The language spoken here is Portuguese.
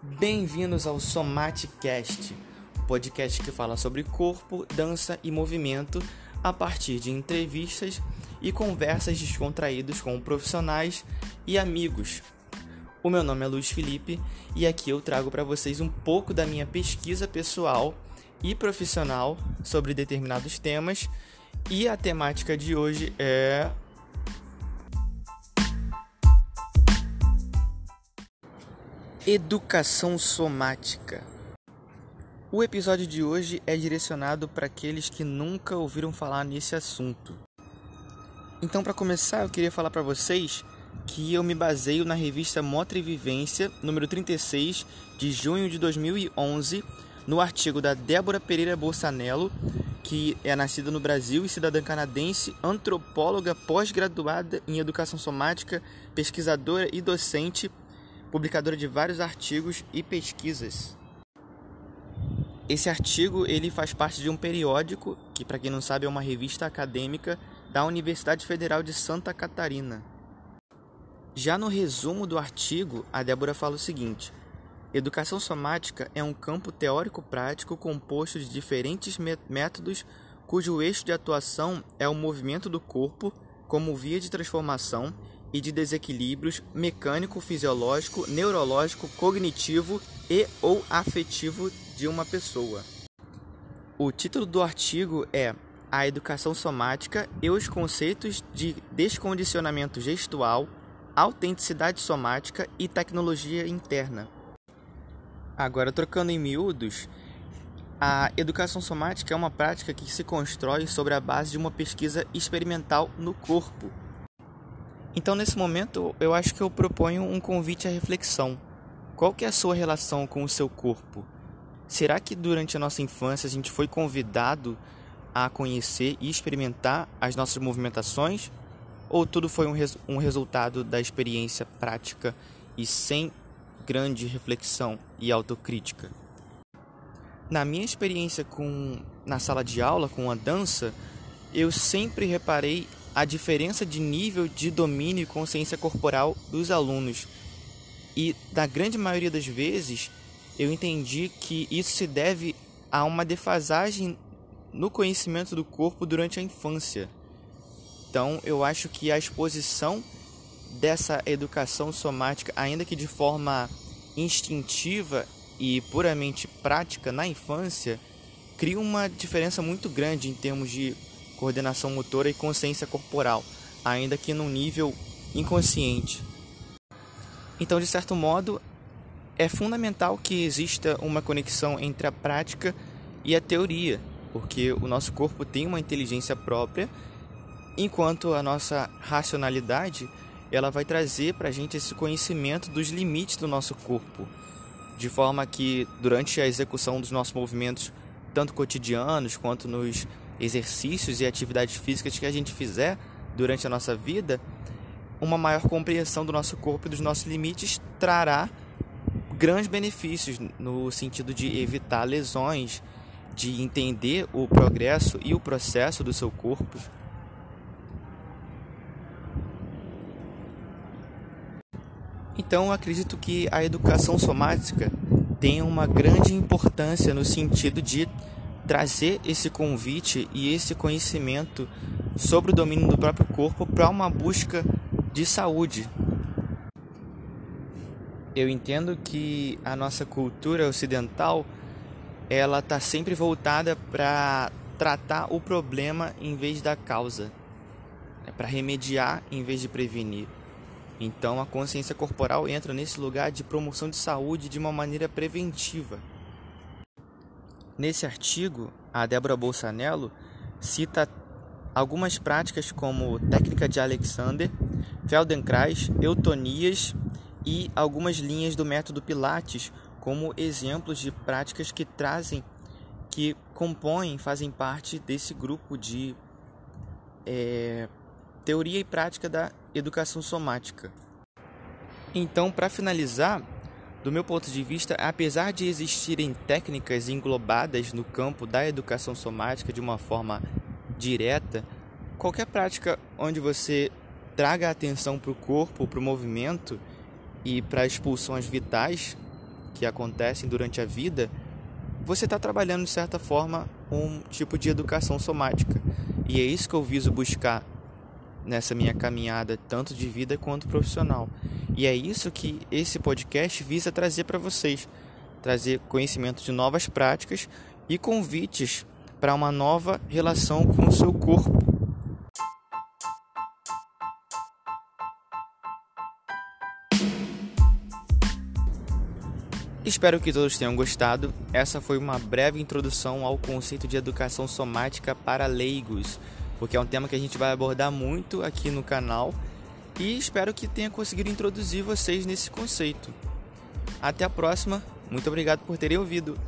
Bem-vindos ao Somaticast, podcast que fala sobre corpo, dança e movimento a partir de entrevistas e conversas descontraídas com profissionais e amigos. O meu nome é Luiz Felipe e aqui eu trago para vocês um pouco da minha pesquisa pessoal e profissional sobre determinados temas e a temática de hoje é Educação somática. O episódio de hoje é direcionado para aqueles que nunca ouviram falar nesse assunto. Então, para começar, eu queria falar para vocês que eu me baseio na revista Motra e Vivência, número 36, de junho de 2011, no artigo da Débora Pereira Bolsanello, que é nascida no Brasil e cidadã canadense, antropóloga pós-graduada em educação somática, pesquisadora e docente publicadora de vários artigos e pesquisas. Esse artigo ele faz parte de um periódico que, para quem não sabe, é uma revista acadêmica da Universidade Federal de Santa Catarina. Já no resumo do artigo, a Débora fala o seguinte: Educação somática é um campo teórico-prático composto de diferentes métodos cujo eixo de atuação é o movimento do corpo como via de transformação e de desequilíbrios mecânico, fisiológico, neurológico, cognitivo e ou afetivo de uma pessoa. O título do artigo é A Educação Somática e os conceitos de descondicionamento gestual, autenticidade somática e tecnologia interna. Agora, trocando em miúdos, a educação somática é uma prática que se constrói sobre a base de uma pesquisa experimental no corpo então, nesse momento, eu acho que eu proponho um convite à reflexão. Qual que é a sua relação com o seu corpo? Será que durante a nossa infância a gente foi convidado a conhecer e experimentar as nossas movimentações? Ou tudo foi um, res um resultado da experiência prática e sem grande reflexão e autocrítica? Na minha experiência com na sala de aula com a dança, eu sempre reparei a diferença de nível de domínio e consciência corporal dos alunos. E, da grande maioria das vezes, eu entendi que isso se deve a uma defasagem no conhecimento do corpo durante a infância. Então, eu acho que a exposição dessa educação somática, ainda que de forma instintiva e puramente prática na infância, cria uma diferença muito grande em termos de coordenação motora e consciência corporal, ainda que num nível inconsciente. Então, de certo modo, é fundamental que exista uma conexão entre a prática e a teoria, porque o nosso corpo tem uma inteligência própria, enquanto a nossa racionalidade ela vai trazer para a gente esse conhecimento dos limites do nosso corpo, de forma que durante a execução dos nossos movimentos, tanto cotidianos quanto nos exercícios e atividades físicas que a gente fizer durante a nossa vida, uma maior compreensão do nosso corpo e dos nossos limites trará grandes benefícios no sentido de evitar lesões, de entender o progresso e o processo do seu corpo. Então, acredito que a educação somática tem uma grande importância no sentido de trazer esse convite e esse conhecimento sobre o domínio do próprio corpo para uma busca de saúde. Eu entendo que a nossa cultura ocidental ela está sempre voltada para tratar o problema em vez da causa, é para remediar em vez de prevenir. Então a consciência corporal entra nesse lugar de promoção de saúde de uma maneira preventiva. Nesse artigo, a Débora Bolsanello cita algumas práticas como técnica de Alexander, Feldenkrais, eutonias e algumas linhas do método Pilates como exemplos de práticas que trazem, que compõem, fazem parte desse grupo de é, teoria e prática da educação somática. Então, para finalizar, do meu ponto de vista, apesar de existirem técnicas englobadas no campo da educação somática de uma forma direta, qualquer prática onde você traga atenção para o corpo, para o movimento e para expulsões vitais, que acontecem durante a vida, você está trabalhando de certa forma um tipo de educação somática. E é isso que eu viso buscar nessa minha caminhada, tanto de vida quanto profissional. E é isso que esse podcast visa trazer para vocês trazer conhecimento de novas práticas e convites para uma nova relação com o seu corpo. Espero que todos tenham gostado. Essa foi uma breve introdução ao conceito de educação somática para leigos, porque é um tema que a gente vai abordar muito aqui no canal e espero que tenha conseguido introduzir vocês nesse conceito. Até a próxima, muito obrigado por terem ouvido.